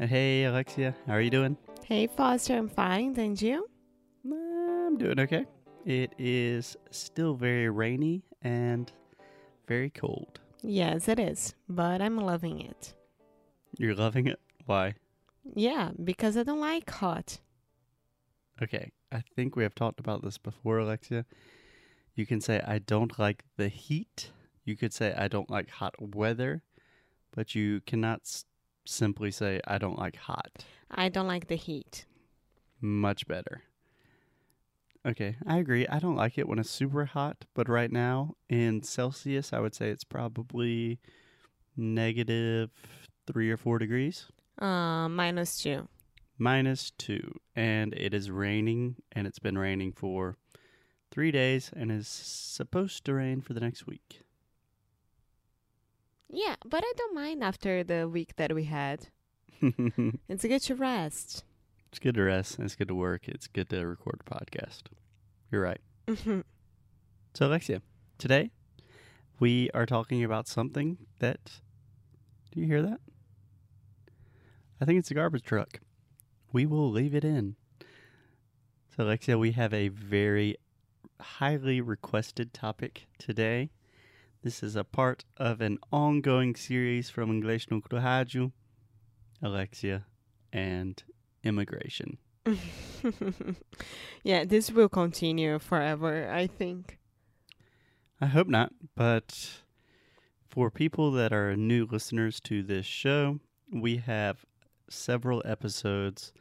Hey, Alexia. How are you doing? Hey, Foster, I'm fine. And you? I'm doing okay. It is still very rainy and very cold. Yes, it is. But I'm loving it. You're loving it? Why? Yeah, because I don't like hot. Okay. I think we have talked about this before, Alexia. You can say, I don't like the heat. You could say, I don't like hot weather. But you cannot simply say, I don't like hot. I don't like the heat. Much better. Okay, I agree. I don't like it when it's super hot, but right now in Celsius, I would say it's probably negative three or four degrees, Uh, minus two. minus two, and it is raining, and it's been raining for three days, and is supposed to rain for the next week. Yeah, but I don't mind after the week that we had. it's good to rest. It's good to rest, it's good to work, it's good to record a podcast. You're right. Mhm. So, Alexia, today we are talking about something that. Do you hear that? I think it's a garbage truck. We will leave it in. So, Alexia, we have a very highly requested topic today. This is a part of an ongoing series from English no Rádio, Alexia, and immigration. yeah, this will continue forever, I think. I hope not, but for people that are new listeners to this show, we have several episodes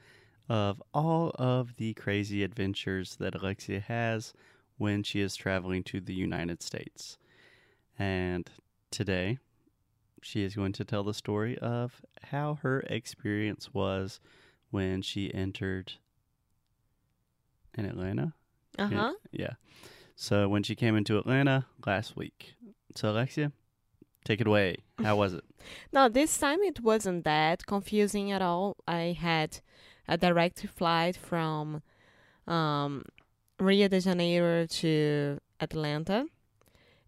of all of the crazy adventures that Alexia has when she is traveling to the United States. And today, she is going to tell the story of how her experience was when she entered in Atlanta. Uh huh. Yeah. So when she came into Atlanta last week. So Alexia, take it away. How was it? No, this time it wasn't that confusing at all. I had a direct flight from um, Rio de Janeiro to Atlanta,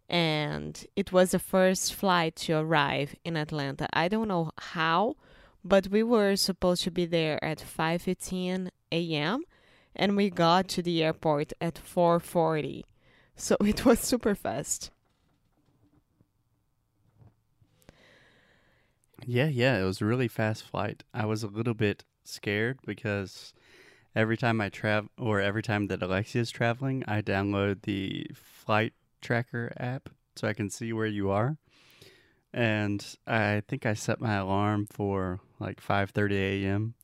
and it was the first flight to arrive in Atlanta. I don't know how, but we were supposed to be there at 5:15 a.m. and we got to the airport at 4:40. So it was super fast. Yeah, yeah, it was a really fast flight. I was a little bit scared because every time I travel or every time that Alexia is traveling, I download the flight tracker app so I can see where you are. And I think I set my alarm for like 5:30 a.m.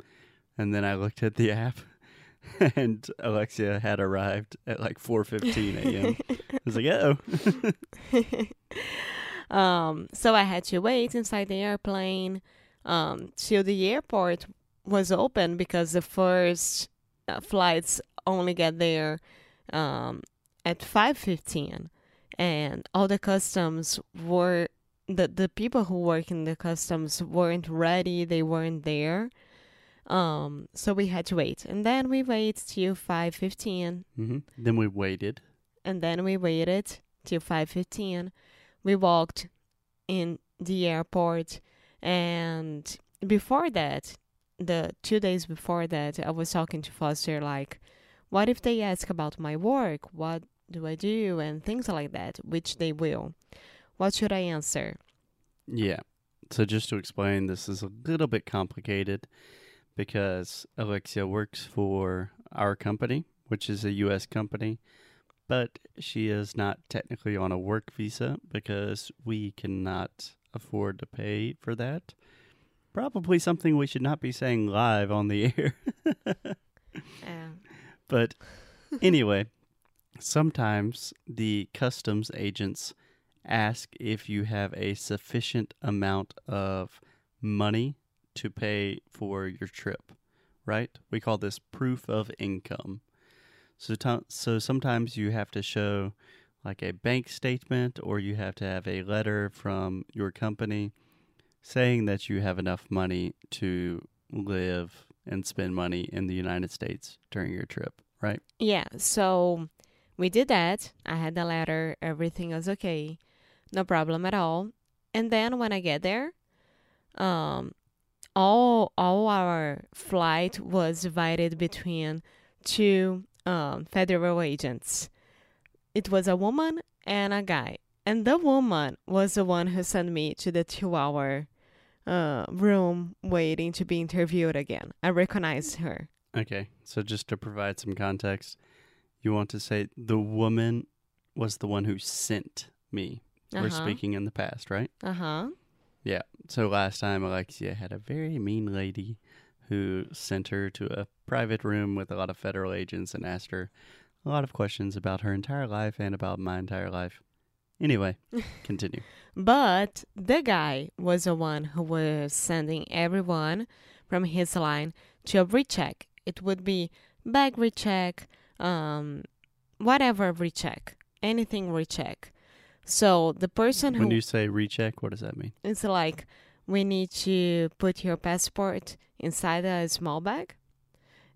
and then I looked at the app and Alexia had arrived at like 4:15 a.m. I was like, "Oh." um, so I had to wait inside the airplane um, till the airport was open because the first uh, flights only get there um, at 5.15 and all the customs were the, the people who work in the customs weren't ready they weren't there um, so we had to wait and then we wait till 5.15 hmm Then we waited. and then we waited till 5:15. We walked in the airport and before that, the 2 days before that, I was talking to Foster like what if they ask about my work? What do I do and things like that, which they will. What should I answer? Yeah. So just to explain, this is a little bit complicated because Alexia works for our company, which is a U.S. company, but she is not technically on a work visa because we cannot afford to pay for that. Probably something we should not be saying live on the air. Um, But anyway, sometimes the customs agents ask if you have a sufficient amount of money to pay for your trip, right? We call this proof of income. So, so sometimes you have to show like a bank statement or you have to have a letter from your company saying that you have enough money to live and spend money in the United States during your trip, right? Yeah, so we did that. I had the letter, everything was okay. No problem at all. And then when I get there, um all all our flight was divided between two um, federal agents. It was a woman and a guy, and the woman was the one who sent me to the two-hour uh, room waiting to be interviewed again. I recognized her. Okay, so just to provide some context, you want to say the woman was the one who sent me. We're Uh-huh. speaking in the past, right? Uh huh. Yeah. So last time Alexia had a very mean lady who sent her to a private room with a lot of federal agents and asked her a lot of questions about her entire life and about my entire life. Anyway, continue. But the guy was the one who was sending everyone from his line to a recheck. It would be bag recheck, um, whatever recheck, anything recheck. So the person who When you say recheck, what does that mean? it's like we need to put your passport inside a small bag,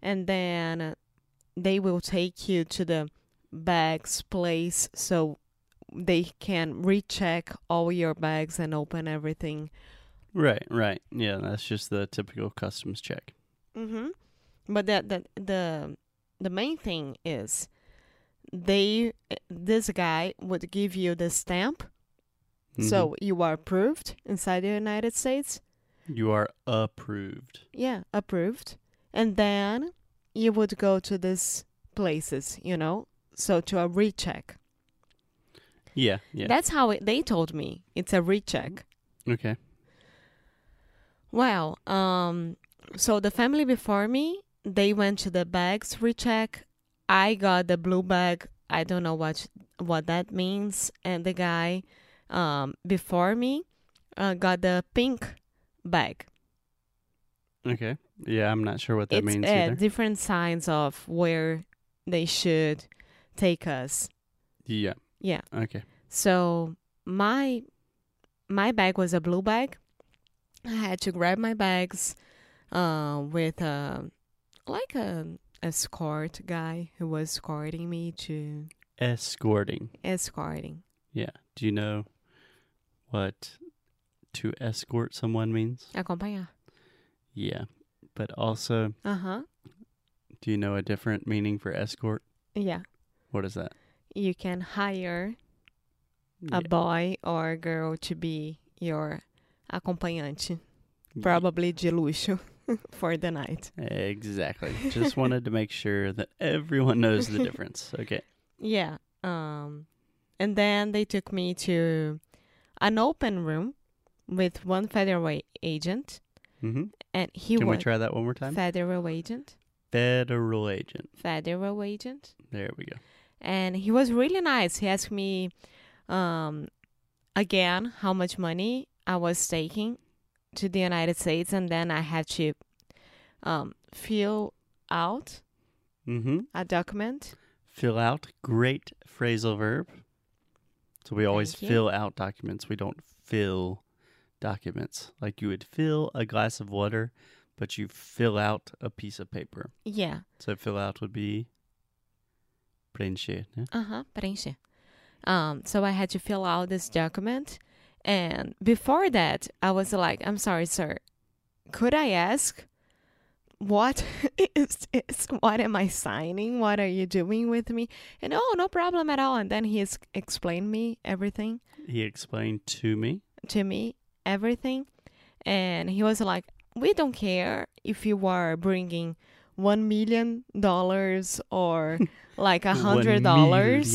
and then they will take you to the bags place so they can recheck all your bags and open everything. Right, right. Yeah, that's just the typical customs check. Mm-hmm. But that the the the main thing is they this guy would give you the stamp, Mhm. so you are approved inside the United States. you are approved. Yeah, approved. And then you would go to these places, you know, so to a recheck. Yeah, yeah. That's how it, they told me. It's a recheck. okay. Well, um, so the family before me, they went to the bags recheck. I got the blue bag. I don't know what what that means. And the guy um, before me uh, got the pink bag. Okay. Yeah, I'm not sure what that it's means uh, different signs of where they should take us. yeah. Yeah. Okay. So my my bag was a blue bag. I had to grab my bags uh, with a like a escort guy who was escorting me to Escorting. escorting. Yeah. Do you know what to escort someone means? Acompanhar. Yeah. But also, Uh huh. do you know a different meaning for escort? Yeah. What is that? You can hire Yeah. a boy or a girl to be your acompanhante, probably de luxo for the night. Exactly. Just wanted to make sure that everyone knows the difference. Okay. Yeah. Um, and then they took me to an open room with one federal agent, Mm-hmm. and he Can we try that one more time? federal agent, Federal agent. federal agent, There we go. and he was really nice. He asked me, um, again how much money I was taking to the United States, and then I had to, um, fill out Mm-hmm. a document. Fill out. Great phrasal verb. So we always fill out documents. We don't fill documents. Like you would fill a glass of water, but you fill out a piece of paper. Yeah. So fill out would be preencher. Yeah? Uh-huh, preencher. Um, so I had to fill out this document. And before that, I was like, I'm sorry, sir. Could I ask what is this? What am I signing? What are you doing with me? And oh, no problem at all. And then he explained me everything He explained to me. to me, everything. And he was like, we don't care if you are bringing one million dollars or like a hundred dollars.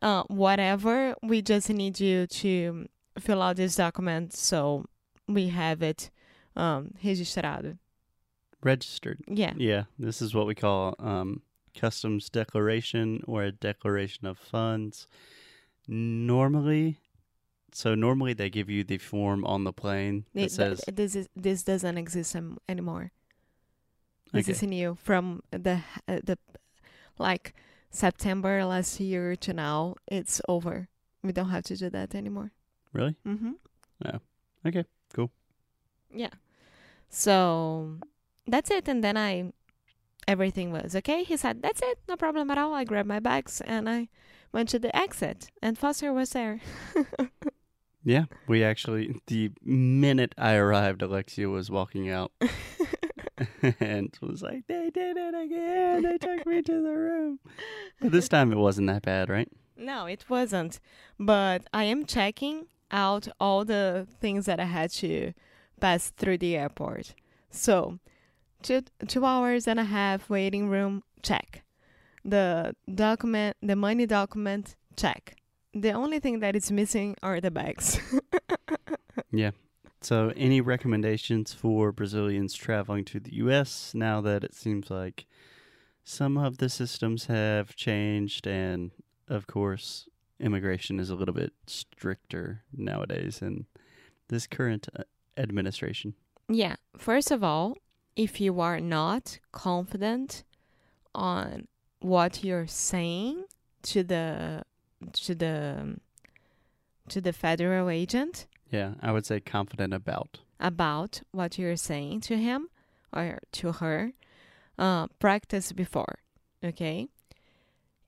uh, whatever. We just need you to fill out this document so we have it um, registrado. Registered. Yeah. Yeah, this is what we call um, customs declaration or a declaration of funds. Normally, so normally they give you the form on the plane that It- says th- this is this doesn't exist anymore. This Okay. is new from the uh, the like September last year to now. It's over. We don't have to do that anymore. Really Mm-hmm. okay, cool. Yeah. So that's it. And then I, everything was okay. He said, that's it. No problem at all. I grabbed my bags and I went to the exit and Foster was there. Yeah, we actually the minute I arrived, Alexia was walking out and was like, "They did it again! They took me to the room." But this time it wasn't that bad, right? No, it wasn't. But I am checking out all the things that I had to pass through the airport. So, two two hours and a half waiting room check. The document, the money document check. The only thing that is missing are the bags. Yeah. So, any recommendations for Brazilians traveling to the U.S. now that it seems like some of the systems have changed, and of course, immigration is a little bit stricter nowadays in this current uh, administration? Yeah. First of all, if you are not confident on what you're saying to the to the to the federal agent Yeah, I would say confident about. about what you're saying to him or to her, uh, practice before. Okay.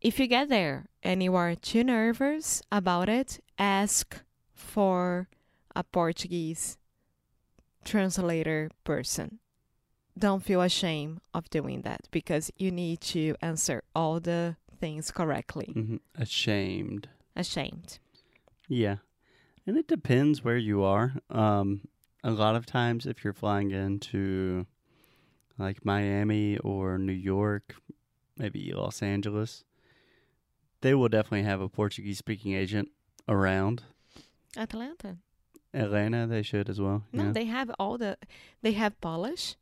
If you get there and you are too nervous about it, ask for a Portuguese translator person. Don't feel ashamed of doing that because you need to answer all the things correctly. hmm Ashamed. Ashamed. Yeah. And it depends where you are. Um, a lot of times, if you're flying into like Miami or New York, maybe Los Angeles, they will definitely have a Portuguese speaking agent around. Atlanta. Atlanta, they should as well. No, yeah. they have all the. They have Polish.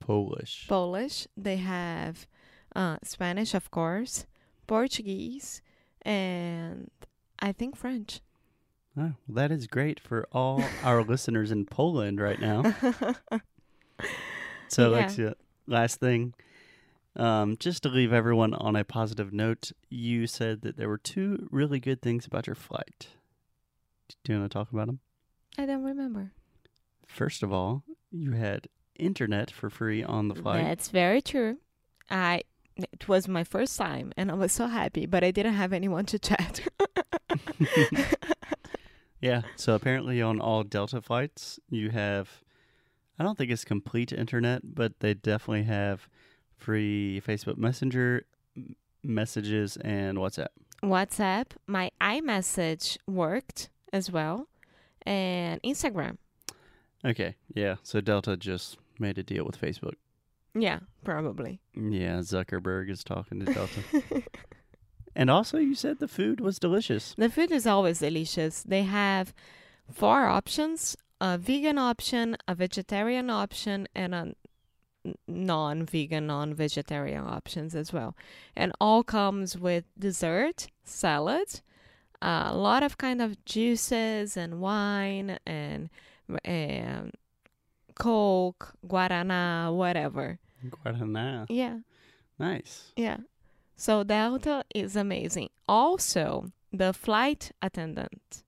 Polish. Polish. They have uh, Spanish, of course, Portuguese, and I think French. Oh, well, that is great for all our listeners in Poland right now. So, Yeah. Alexia, last thing, um, just to leave everyone on a positive note, you said that there were two really good things about your flight. Do you want to talk about them? I don't remember. First of all, you had internet for free on the flight. That's very true. I it was my first time, and I was so happy, but I didn't have anyone to chat. Yeah. So apparently, on all Delta flights, you have. I don't think it's complete internet, but they definitely have free Facebook Messenger messages and WhatsApp. WhatsApp, my iMessage worked as well, and Instagram. Okay. Yeah. So Delta just made a deal with Facebook. Yeah, probably. Yeah, Zuckerberg is talking to Delta. and also, you said the food was delicious. The food is always delicious. They have four options a vegan option, a vegetarian option, and a non vegan, non vegetarian options as well. And all comes with dessert, salad, a lot of kind of juices and wine and, and Coke, Guarana, whatever. Guaraná. Yeah. Nice. Yeah. So Delta is amazing. Also, the flight attendant,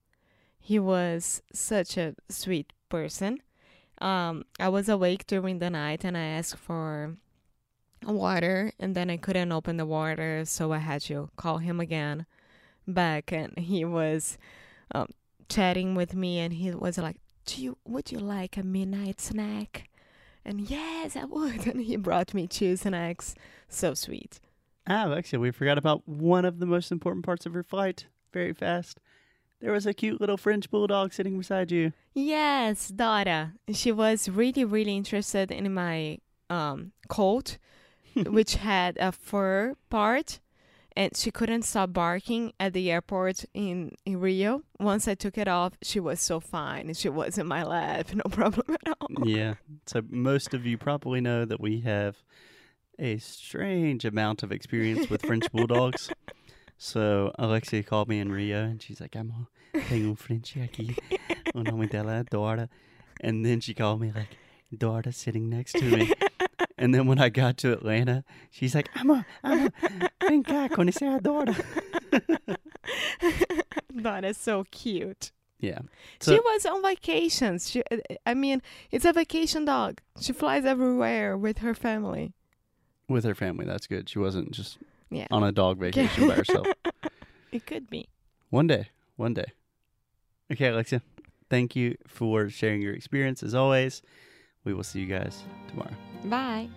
he was such a sweet person. Um, I was awake during the night and I asked for water, and then I couldn't open the water, so I had to call him again back, and he was um, chatting with me, and he was like, "Do you would you like a midnight snack?" And yes, I would. And he brought me two snacks. So sweet. Ah, Alexia, we forgot about one of the most important parts of your flight. Very fast. There was a cute little French bulldog sitting beside you. Yes, Dora. She was really, really interested in my um, coat, which had a fur part, and she couldn't stop barking at the airport in, in Rio. Once I took it off, she was so fine. And she was in my lap, no problem at all. yeah. So most of you probably know that we have a strange amount of experience with French bulldogs. So Alexia called me in Rio and she's like, I'm tengo un Frenchie aquí. O nome dela Dora. And then she called me like, Dora sitting next to me. And then when I got to Atlanta, she's like, I'm a, I'm a, vem cá, conhecer a Dora. that is so cute. Yeah. she was on vacations. She, uh, I mean, it's a vacation dog. She flies everywhere with her family. With her family, that's good. She wasn't just Yeah. on a dog vacation by herself. It could be. One day, one day. Okay, Alexia. Thank you for sharing your experience as always. We will see you guys tomorrow. Bye.